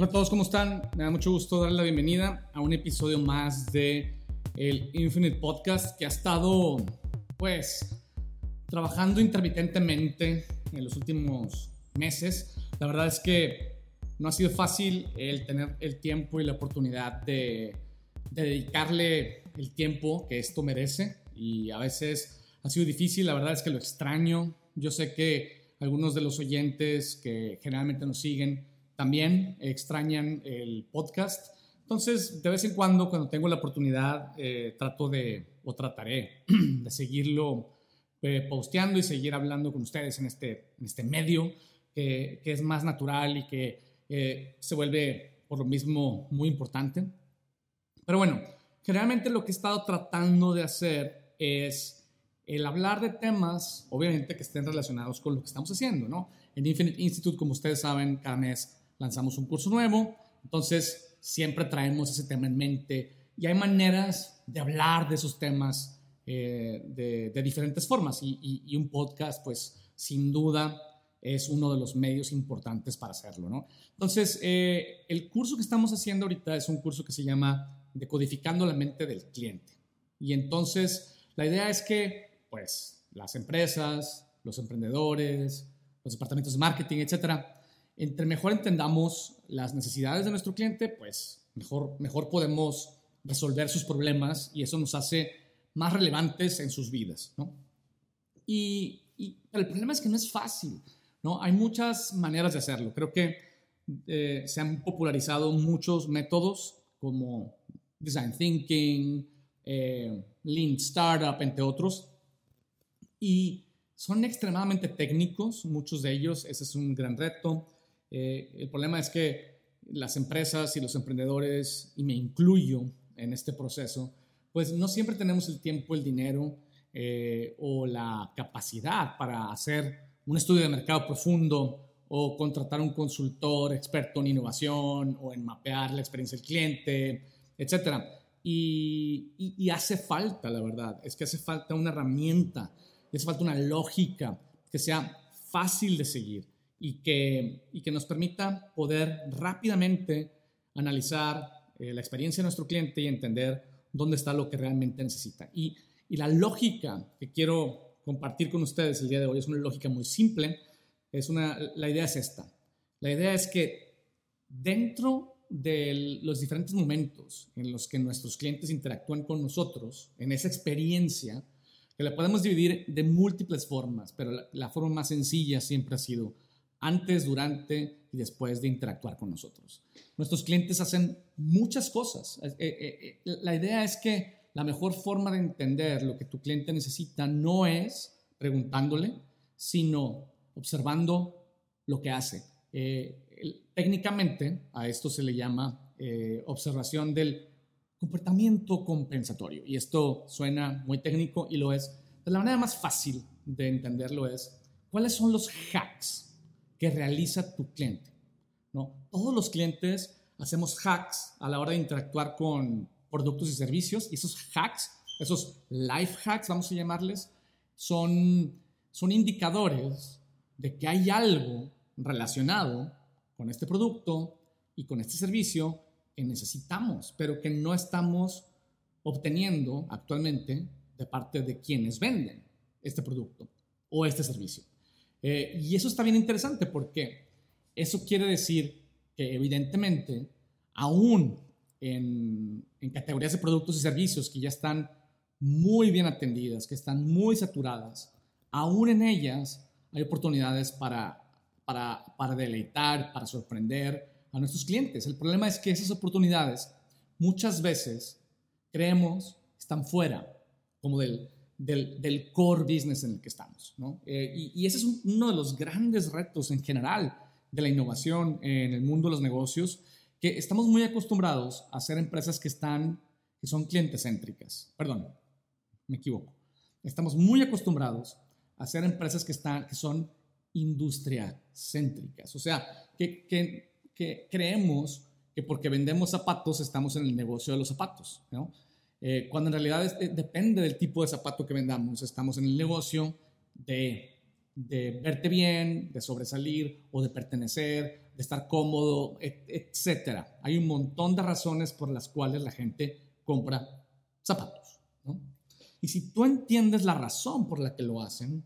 Hola a todos, ¿cómo están? Me da mucho gusto darle la bienvenida a un episodio más de el Infinite Podcast que ha estado, pues, trabajando intermitentemente en los últimos meses. La verdad es que no ha sido fácil el tener el tiempo y la oportunidad de, de dedicarle el tiempo que esto merece y a veces ha sido difícil, la verdad es que lo extraño. Yo sé que algunos de los oyentes que generalmente nos siguen también extrañan el podcast. Entonces, de vez en cuando, cuando tengo la oportunidad, eh, trato de, o trataré de seguirlo eh, posteando y seguir hablando con ustedes en este, en este medio que, que es más natural y que eh, se vuelve por lo mismo muy importante. Pero bueno, generalmente lo que he estado tratando de hacer es el hablar de temas, obviamente, que estén relacionados con lo que estamos haciendo, ¿no? En Infinite Institute, como ustedes saben, cada mes lanzamos un curso nuevo, entonces siempre traemos ese tema en mente y hay maneras de hablar de esos temas eh, de, diferentes formas y, un podcast pues sin duda es uno de los medios importantes para hacerlo, ¿no? Entonces, eh, el curso que estamos haciendo ahorita es un curso que se llama Decodificando la mente del cliente. Y entonces, la idea es que, pues, las empresas, los emprendedores, los departamentos de marketing, etcétera, entre mejor entendamos las necesidades de nuestro cliente, pues mejor, mejor podemos resolver sus problemas y eso nos hace más relevantes en sus vidas, ¿no? Y, el problema es que no es fácil, ¿no? Hay muchas maneras de hacerlo. Creo que eh, se han popularizado muchos métodos como Design Thinking, eh, Lean Startup, entre otros, y son extremadamente técnicos, muchos de ellos, ese es un gran reto. Eh, el problema es que las empresas y los emprendedores, y me incluyo en este proceso, pues no siempre tenemos el tiempo, el dinero eh, o la capacidad para hacer un estudio de mercado profundo o contratar un consultor experto en innovación o en mapear la experiencia del cliente, etc. Y, y, hace falta, la verdad, es que hace falta una herramienta, hace falta una lógica que sea fácil de seguir y que, y que nos permita poder rápidamente analizar eh, la experiencia de nuestro cliente y entender dónde está lo que realmente necesita. Y, y la lógica que quiero compartir con ustedes el día de hoy es una lógica muy simple. Es una, la idea es esta. La idea es que dentro de los diferentes momentos en los que nuestros clientes interactúan con nosotros, en esa experiencia, que la podemos dividir de múltiples formas, pero la, la forma más sencilla siempre ha sido antes, durante y después de interactuar con nosotros. Nuestros clientes hacen muchas cosas. Eh, eh, eh, la idea es que la mejor forma de entender lo que tu cliente necesita no es preguntándole, sino observando lo que hace. técnicamente a esto se le llama observación del comportamiento compensatorio. Y esto suena muy técnico y lo es. De la manera más fácil de entenderlo es, ¿cuáles son los hacks que realiza tu cliente. ¿no? Todos los clientes hacemos hacks a la hora de interactuar con productos y servicios y esos hacks, esos life hacks, vamos a llamarles, son, son indicadores de que hay algo relacionado con este producto y con este servicio que necesitamos, pero que no estamos obteniendo actualmente de parte de quienes venden este producto o este servicio. Eh, y eso está bien interesante porque eso quiere decir que evidentemente, aún en, categorías de productos y servicios que ya están muy bien atendidas, que están muy saturadas, aún en ellas hay oportunidades para, para, para deleitar, para sorprender a nuestros clientes. El problema es que esas oportunidades muchas veces creemos están fuera como del, del, core business en el que estamos. ¿no? Eh, y, ese es uno de los grandes retos en general de la innovación en el mundo de los negocios, que estamos muy acostumbrados a ser empresas que están, que son clientes céntricas. Perdón, me equivoco. Estamos muy acostumbrados a ser empresas que, están, que son industria céntricas. O sea, que, que, que creemos que porque vendemos zapatos estamos en el negocio de los zapatos. ¿no? Eh, cuando en realidad eh, depende del tipo de zapato que vendamos. Estamos en el negocio de, de, verte bien, de sobresalir o de pertenecer, de estar cómodo, etc. Hay un montón de razones por las cuales la gente compra zapatos. Y si tú entiendes la razón por la que lo hacen,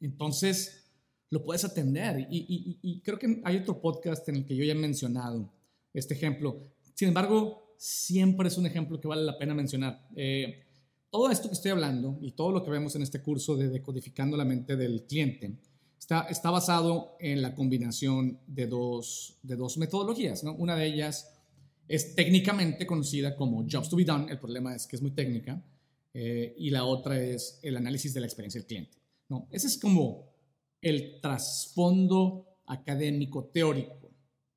entonces lo puedes atender. Y, creo que hay otro podcast en el que yo ya he mencionado este ejemplo. Sin embargo, siempre es un ejemplo que vale la pena mencionar. Eh, todo esto que estoy hablando y todo lo que vemos en este curso de decodificando la mente del cliente está, está basado en la combinación de dos, de dos metodologías. Una de ellas es técnicamente conocida como Jobs to be Done, el problema es que es muy técnica, eh, y la otra es el análisis de la experiencia del cliente. ¿no? Ese es como el trasfondo académico teórico.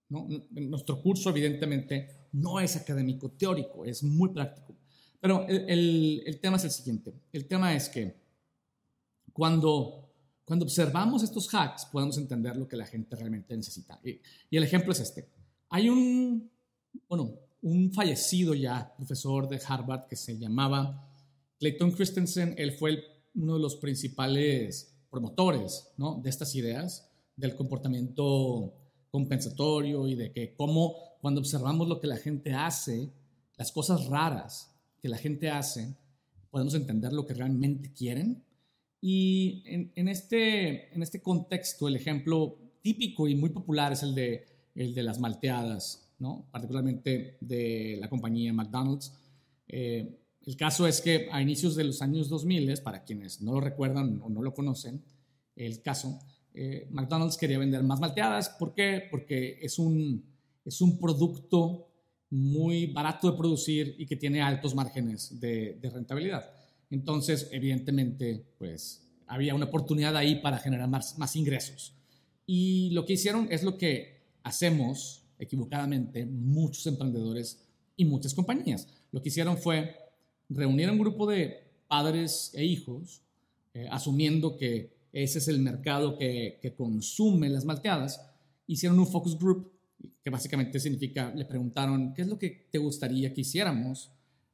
¿no? Nuestro curso evidentemente no es académico teórico, es muy práctico. Pero el, el, tema es el siguiente. El tema es que cuando, cuando observamos estos hacks podemos entender lo que la gente realmente necesita. Y, el ejemplo es este. Hay un, bueno, un fallecido ya profesor de Harvard que se llamaba Clayton Christensen, él fue uno de los principales promotores ¿no? de estas ideas del comportamiento compensatorio y de que cómo cuando observamos lo que la gente hace, las cosas raras que la gente hace, podemos entender lo que realmente quieren. Y en, este, en este contexto, el ejemplo típico y muy popular es el de, el de las malteadas, ¿no? particularmente de la compañía McDonald's. Eh, el caso es que a inicios de los años 2000, para quienes no lo recuerdan o no lo conocen, el caso, eh, McDonald's quería vender más malteadas. ¿Por qué? Porque es un, es un producto muy barato de producir y que tiene altos márgenes de, rentabilidad. Entonces, evidentemente, pues había una oportunidad ahí para generar más, más ingresos. Y lo que hicieron es lo que hacemos equivocadamente muchos emprendedores y muchas compañías. Lo que hicieron fue reunir a un grupo de padres e hijos, eh, asumiendo que ese es el mercado que, que, consume las malteadas, hicieron un focus group, que básicamente significa, le preguntaron, ¿qué es lo que te gustaría que hiciéramos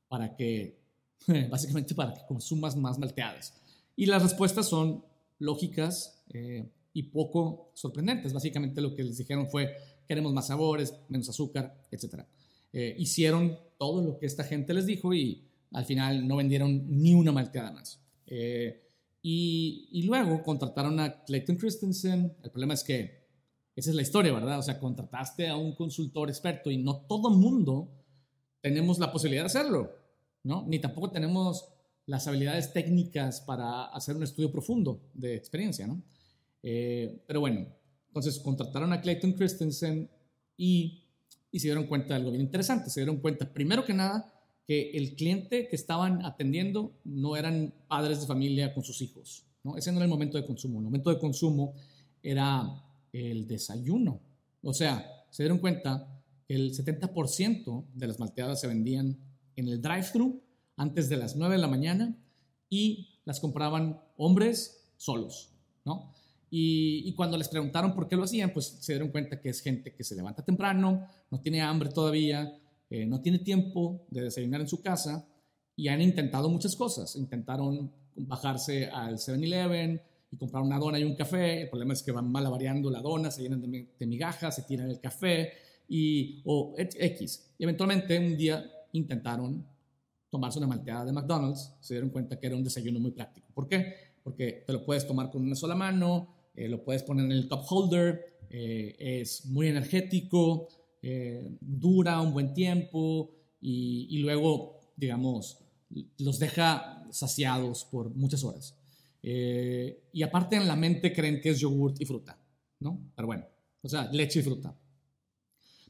para que, básicamente para que consumas más malteadas? Y las respuestas son lógicas eh, y poco sorprendentes. Básicamente lo que les dijeron fue, queremos más sabores, menos azúcar, etc. Eh, hicieron todo lo que esta gente les dijo y al final no vendieron ni una malteada más. Eh, y, luego contrataron a Clayton Christensen. El problema es que esa es la historia, ¿verdad? O sea, contrataste a un consultor experto y no todo mundo tenemos la posibilidad de hacerlo, ¿no? Ni tampoco tenemos las habilidades técnicas para hacer un estudio profundo de experiencia, ¿no? Eh, pero bueno, entonces contrataron a Clayton Christensen y, y se dieron cuenta de algo bien interesante. Se dieron cuenta, primero que nada, que el cliente que estaban atendiendo no eran padres de familia con sus hijos. ¿no? Ese no era el momento de consumo. El momento de consumo era el desayuno. O sea, se dieron cuenta que el 70% de las malteadas se vendían en el drive-thru antes de las 9 de la mañana y las compraban hombres solos, ¿no? Y, cuando les preguntaron por qué lo hacían, pues se dieron cuenta que es gente que se levanta temprano, no tiene hambre todavía, eh, no tiene tiempo de desayunar en su casa y han intentado muchas cosas. Intentaron bajarse al 7-Eleven y comprar una dona y un café. El problema es que van mal variando la dona, se llenan de, migajas, se tiran el café y, o X. Y eventualmente un día intentaron tomarse una malteada de McDonald's, se dieron cuenta que era un desayuno muy práctico. ¿Por qué? Porque te lo puedes tomar con una sola mano, eh, lo puedes poner en el cup holder, eh, es muy energético, eh, dura un buen tiempo y, luego, digamos, los deja saciados por muchas horas. Eh, y aparte en la mente creen que es yogurt y fruta, ¿no? Pero bueno, o sea, leche y fruta.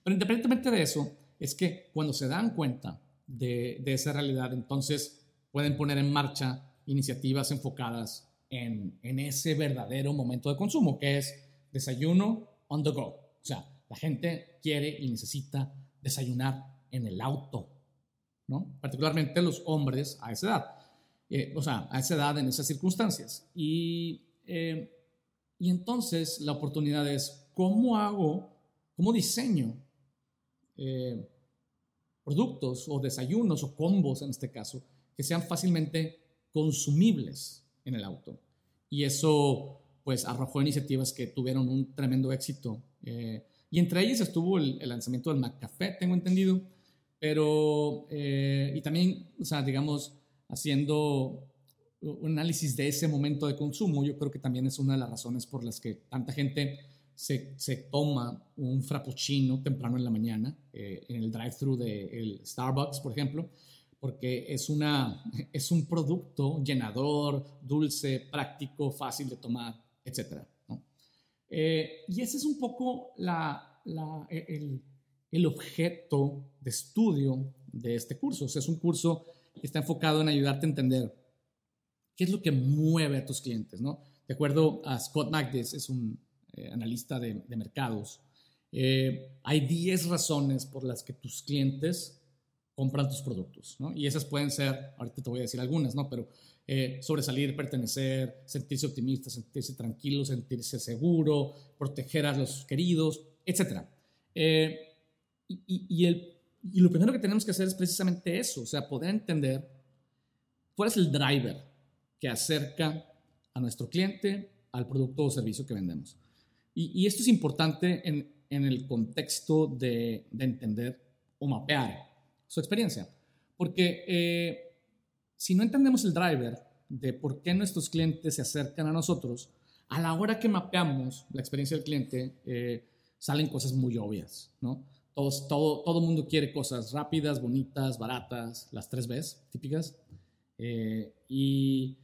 Pero independientemente de eso, es que cuando se dan cuenta de, de esa realidad, entonces pueden poner en marcha iniciativas enfocadas en, en, ese verdadero momento de consumo, que es desayuno on the go. O sea, la gente quiere y necesita desayunar en el auto, ¿no? Particularmente los hombres a esa edad. Eh, o sea, a esa edad, en esas circunstancias. Y, eh, y entonces la oportunidad es, ¿cómo hago, cómo diseño eh, productos o desayunos o combos en este caso que sean fácilmente consumibles en el auto? Y eso pues arrojó iniciativas que tuvieron un tremendo éxito Y entre ellas estuvo el, lanzamiento del McCafé, tengo entendido, pero, y también, o sea, digamos, haciendo un análisis de ese momento de consumo, yo creo que también es una de las razones por las que tanta gente se, se toma un frappuccino temprano en la mañana eh, en el drive-thru de Starbucks, por ejemplo, porque es, una, es un producto llenador, dulce, práctico, fácil de tomar, etc. Eh, y ese es un poco la, la, el, el objeto de estudio de este curso. O sea, es un curso está enfocado en ayudarte a entender qué es lo que mueve a tus clientes, ¿no? De acuerdo a Scott Magdes, es un eh, analista de, mercados, eh, hay 10 razones por las que tus clientes compran tus productos, ¿no? Y esas pueden ser, ahorita te voy a decir algunas, ¿no? Pero eh, sobresalir, pertenecer, sentirse optimista, sentirse tranquilo, sentirse seguro, proteger a los queridos, etc. y, el, y lo primero que tenemos que hacer es precisamente eso, o sea, poder entender cuál es el driver que acerca a nuestro cliente al producto o servicio que vendemos. Y, esto es importante en, el contexto de, entender o mapear su experiencia. Porque eh, si no entendemos el driver de por qué nuestros clientes se acercan a nosotros, a la hora que mapeamos la experiencia del cliente, eh, salen cosas muy obvias, ¿no? Todos, todo, todo mundo quiere cosas rápidas, bonitas, baratas, las tres Bs típicas. Eh, y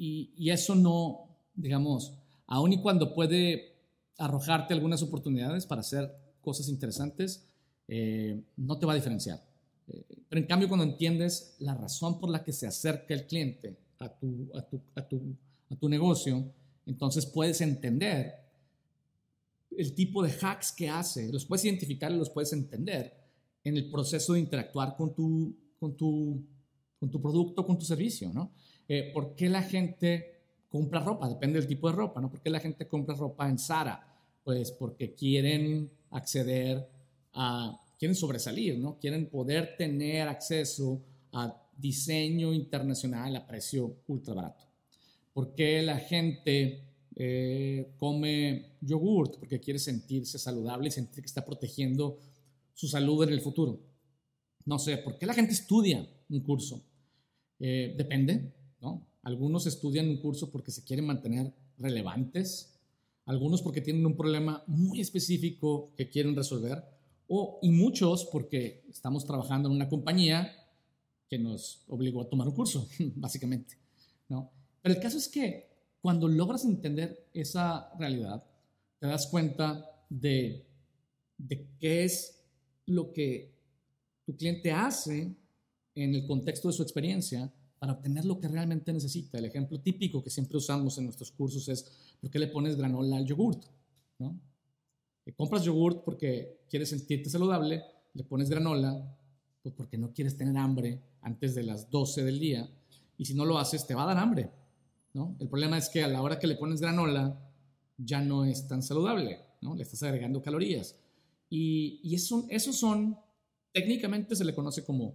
y, eso no, digamos, aun y cuando puede arrojarte algunas oportunidades para hacer cosas interesantes, eh, no te va a diferenciar. Eh, pero en cambio, cuando entiendes la razón por la que se acerca el cliente a tu, a tu, a tu, a tu negocio, entonces puedes entender el tipo de hacks que hace, los puedes identificar y los puedes entender en el proceso de interactuar con tu, con tu, con tu producto, con tu servicio, ¿no? Eh, ¿por qué la gente compra ropa? Depende del tipo de ropa, ¿no? ¿Por qué la gente compra ropa en Zara? Pues porque quieren acceder a, quieren sobresalir, ¿no? Quieren poder tener acceso a diseño internacional a precio ultra barato. ¿Por qué la gente eh, come yogurt? Porque quiere sentirse saludable y sentir que está protegiendo su salud en el futuro. No sé, ¿por qué la gente estudia un curso? Eh, depende. Algunos estudian un curso porque se quieren mantener relevantes, algunos porque tienen un problema muy específico que quieren resolver, o, y muchos porque estamos trabajando en una compañía que nos obligó a tomar un curso, básicamente. ¿no? Pero el caso es que cuando logras entender esa realidad, te das cuenta de, qué es lo que tu cliente hace en el contexto de su experiencia para obtener lo que realmente necesita. El ejemplo típico que siempre usamos en nuestros cursos es, ¿por qué le pones granola al yogurt? ¿No? compras yogurt porque quieres sentirte saludable, le pones granola pues porque no quieres tener hambre antes de las 12 del día y si no lo haces te va a dar hambre. ¿No? El problema es que a la hora que le pones granola ya no es tan saludable, ¿no? le estás agregando calorías. Y, eso, esos son, técnicamente se le conoce como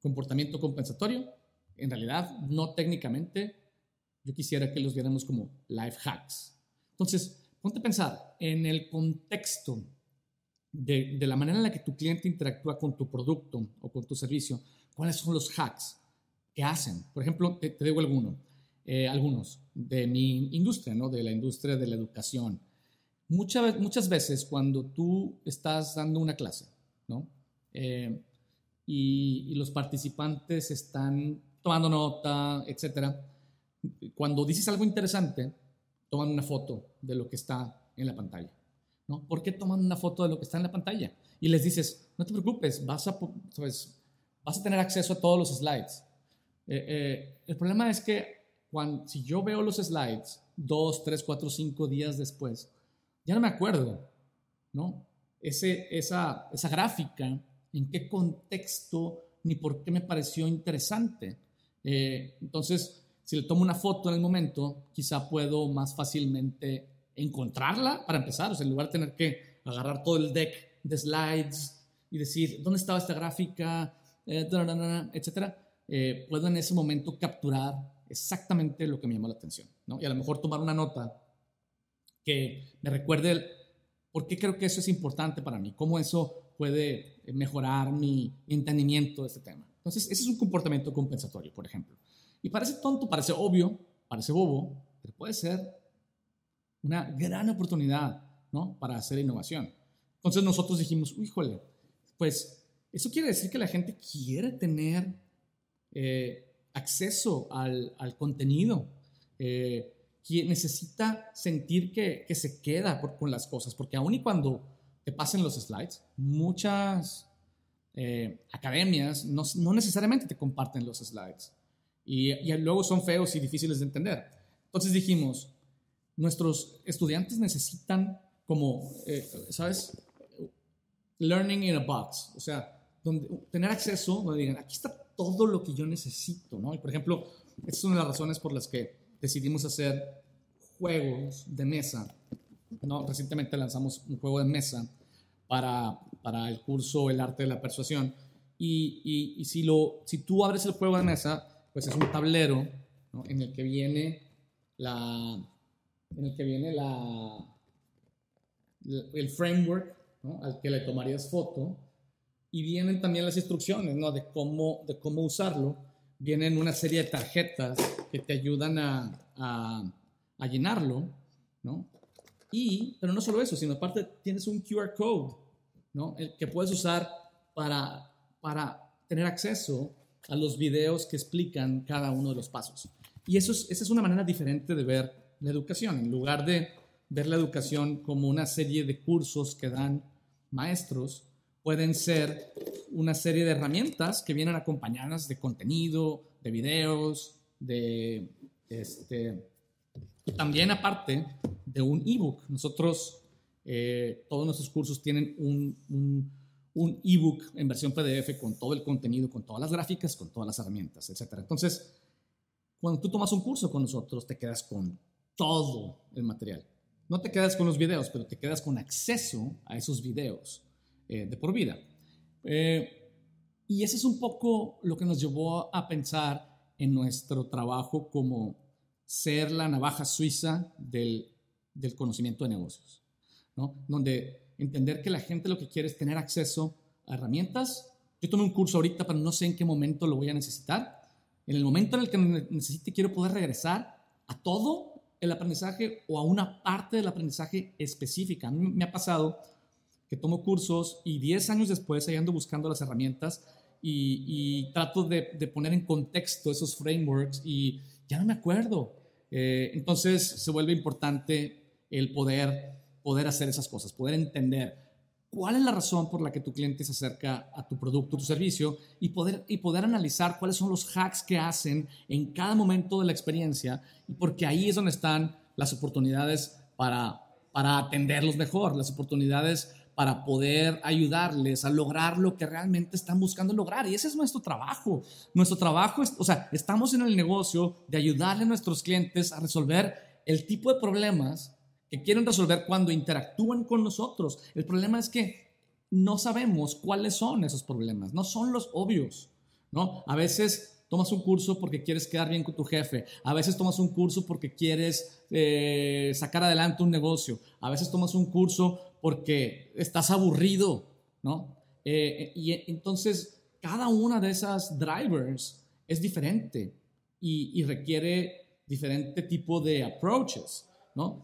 comportamiento compensatorio en realidad, no técnicamente, yo quisiera que los viéramos como life hacks. Entonces, ponte a pensar en el contexto de, la manera en la que tu cliente interactúa con tu producto o con tu servicio, cuáles son los hacks que hacen. Por ejemplo, te, digo alguno, eh, algunos de mi industria, ¿no? de la industria de la educación. Muchas, muchas veces cuando tú estás dando una clase ¿no? Eh, y, y, los participantes están tomando nota, etcétera. Cuando dices algo interesante, toman una foto de lo que está en la pantalla. ¿no? ¿Por qué toman una foto de lo que está en la pantalla? Y les dices, no te preocupes, vas a, pues, vas a tener acceso a todos los slides. Eh, eh, el problema es que cuando, si yo veo los slides dos, tres, cuatro, cinco días después, ya no me acuerdo, ¿no? Ese, esa, esa gráfica, en qué contexto ni por qué me pareció interesante. Eh, entonces, si le tomo una foto en el momento, quizá puedo más fácilmente encontrarla para empezar. O sea, en lugar de tener que agarrar todo el deck de slides y decir, ¿dónde estaba esta gráfica? Eh, etcétera. Eh, puedo en ese momento capturar exactamente lo que me llamó la atención. ¿no? Y a lo mejor tomar una nota que me recuerde ¿Por qué creo que eso es importante para mí? ¿Cómo eso puede mejorar mi entendimiento de este tema? Entonces, ese es un comportamiento compensatorio, por ejemplo. Y parece tonto, parece obvio, parece bobo, pero puede ser una gran oportunidad ¿no? para hacer innovación. Entonces nosotros dijimos, híjole, pues eso quiere decir que la gente quiere tener eh, acceso al, al contenido, eh, necesita sentir que, que se queda con las cosas, porque aun y cuando te pasen los slides, muchas eh, academias no, no, necesariamente te comparten los slides y, y luego son feos y difíciles de entender. Entonces dijimos, nuestros estudiantes necesitan como, eh, ¿sabes? Learning in a box, o sea, donde, tener acceso, donde digan, aquí está todo lo que yo necesito, ¿no? Y por ejemplo, esta es una de las razones por las que decidimos hacer juegos de mesa, ¿no? Recientemente lanzamos un juego de mesa para, para el curso El Arte de la Persuasión. Y, y, y, si, lo, si tú abres el juego de mesa, pues es un tablero ¿no? en el que viene la, en el que viene la, el framework al que le tomarías foto y vienen también las instrucciones ¿no? de, cómo, de cómo usarlo. Vienen una serie de tarjetas que te ayudan a, a, llenarlo, ¿no? Y, pero no solo eso, sino aparte tienes un QR code, ¿no? El que puedes usar para, para tener acceso a los videos que explican cada uno de los pasos. Y eso es, esa es una manera diferente de ver la educación. En lugar de ver la educación como una serie de cursos que dan maestros, pueden ser una serie de herramientas que vienen acompañadas de contenido, de videos, de este, y también aparte de un ebook. Nosotros, eh, todos nuestros cursos tienen un, un, un ebook en versión PDF con todo el contenido, con todas las gráficas, con todas las herramientas, etc. Entonces, cuando tú tomas un curso con nosotros, te quedas con todo el material. No te quedas con los videos, pero te quedas con acceso a esos videos eh, de por vida. Eh, y ese es un poco lo que nos llevó a pensar en nuestro trabajo como ser la navaja suiza del, del conocimiento de negocios, ¿no? Donde entender que la gente lo que quiere es tener acceso a herramientas. Yo tomé un curso ahorita, pero no sé en qué momento lo voy a necesitar. En el momento en el que necesite, quiero poder regresar a todo el aprendizaje o a una parte del aprendizaje específica. A mí me ha pasado que tomo cursos y 10 años después ahí ando buscando las herramientas y, trato de, poner en contexto esos frameworks y ya no me acuerdo. Eh, entonces se vuelve importante el poder, poder hacer esas cosas, poder entender cuál es la razón por la que tu cliente se acerca a tu producto, tu servicio y poder, y poder analizar cuáles son los hacks que hacen en cada momento de la experiencia, y porque ahí es donde están las oportunidades para, para atenderlos mejor, las oportunidades para poder ayudarles a lograr lo que realmente están buscando lograr. Y ese es nuestro trabajo. Nuestro trabajo es, o sea, estamos en el negocio de ayudarle a nuestros clientes a resolver el tipo de problemas que quieren resolver cuando interactúan con nosotros. El problema es que no sabemos cuáles son esos problemas, no son los obvios, ¿no? A veces tomas un curso porque quieres quedar bien con tu jefe, a veces tomas un curso porque quieres eh, sacar adelante un negocio, a veces tomas un curso porque estás aburrido, ¿no? Eh, y entonces cada una de esas drivers es diferente y, y requiere diferente tipo de approaches.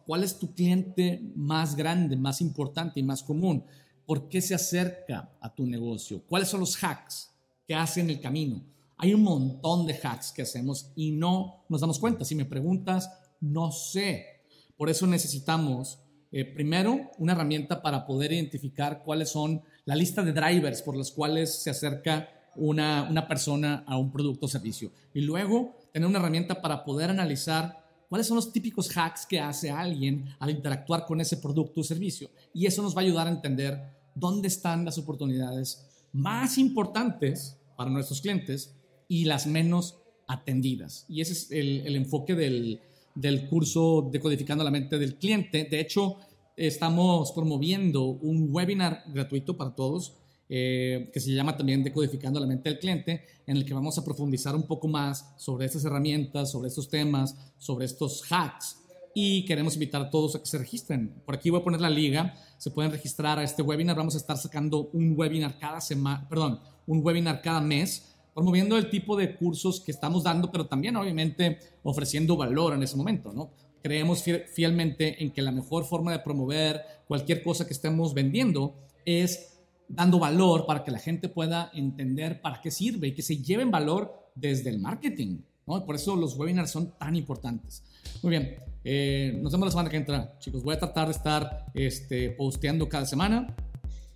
¿Cuál es tu cliente más grande, más importante y más común? ¿Por qué se acerca a tu negocio? ¿Cuáles son los hacks que hacen el camino? Hay un montón de hacks que hacemos y no nos damos cuenta. Si me preguntas, no sé. Por eso necesitamos, eh, primero, una herramienta para poder identificar cuáles son la lista de drivers por los cuales se acerca una, una persona a un producto o servicio. Y luego, tener una herramienta para poder analizar cuáles son los típicos hacks que hace alguien al interactuar con ese producto o servicio. Y eso nos va a ayudar a entender dónde están las oportunidades más importantes para nuestros clientes y las menos atendidas. Y ese es el, enfoque del, del curso Decodificando la mente del cliente. De hecho, estamos promoviendo un webinar gratuito para todos eh, que se llama también Decodificando la mente del cliente, en el que vamos a profundizar un poco más sobre estas herramientas, sobre estos temas, sobre estos hacks. Y queremos invitar a todos a que se registren. Por aquí voy a poner la liga. se pueden registrar a este webinar. Vamos a estar sacando un webinar cada semana, perdón, un webinar cada mes promoviendo el tipo de cursos que estamos dando, pero también obviamente ofreciendo valor en ese momento, ¿no? Creemos fielmente en que la mejor forma de promover cualquier cosa que estemos vendiendo es dando valor para que la gente pueda entender para qué sirve y que se lleven valor desde el marketing, ¿no? Por eso los webinars son tan importantes. Muy bien, eh, nos vemos la semana que entra, chicos. Voy a tratar de estar este, posteando cada semana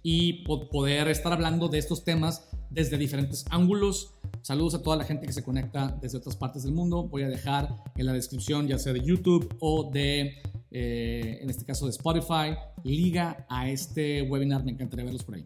y poder estar hablando de estos temas desde diferentes ángulos. Saludos a toda la gente que se conecta desde otras partes del mundo. Voy a dejar en la descripción, ya sea de YouTube o de, eh, en este caso, de Spotify, liga a este webinar. Me encantaría verlos por ahí.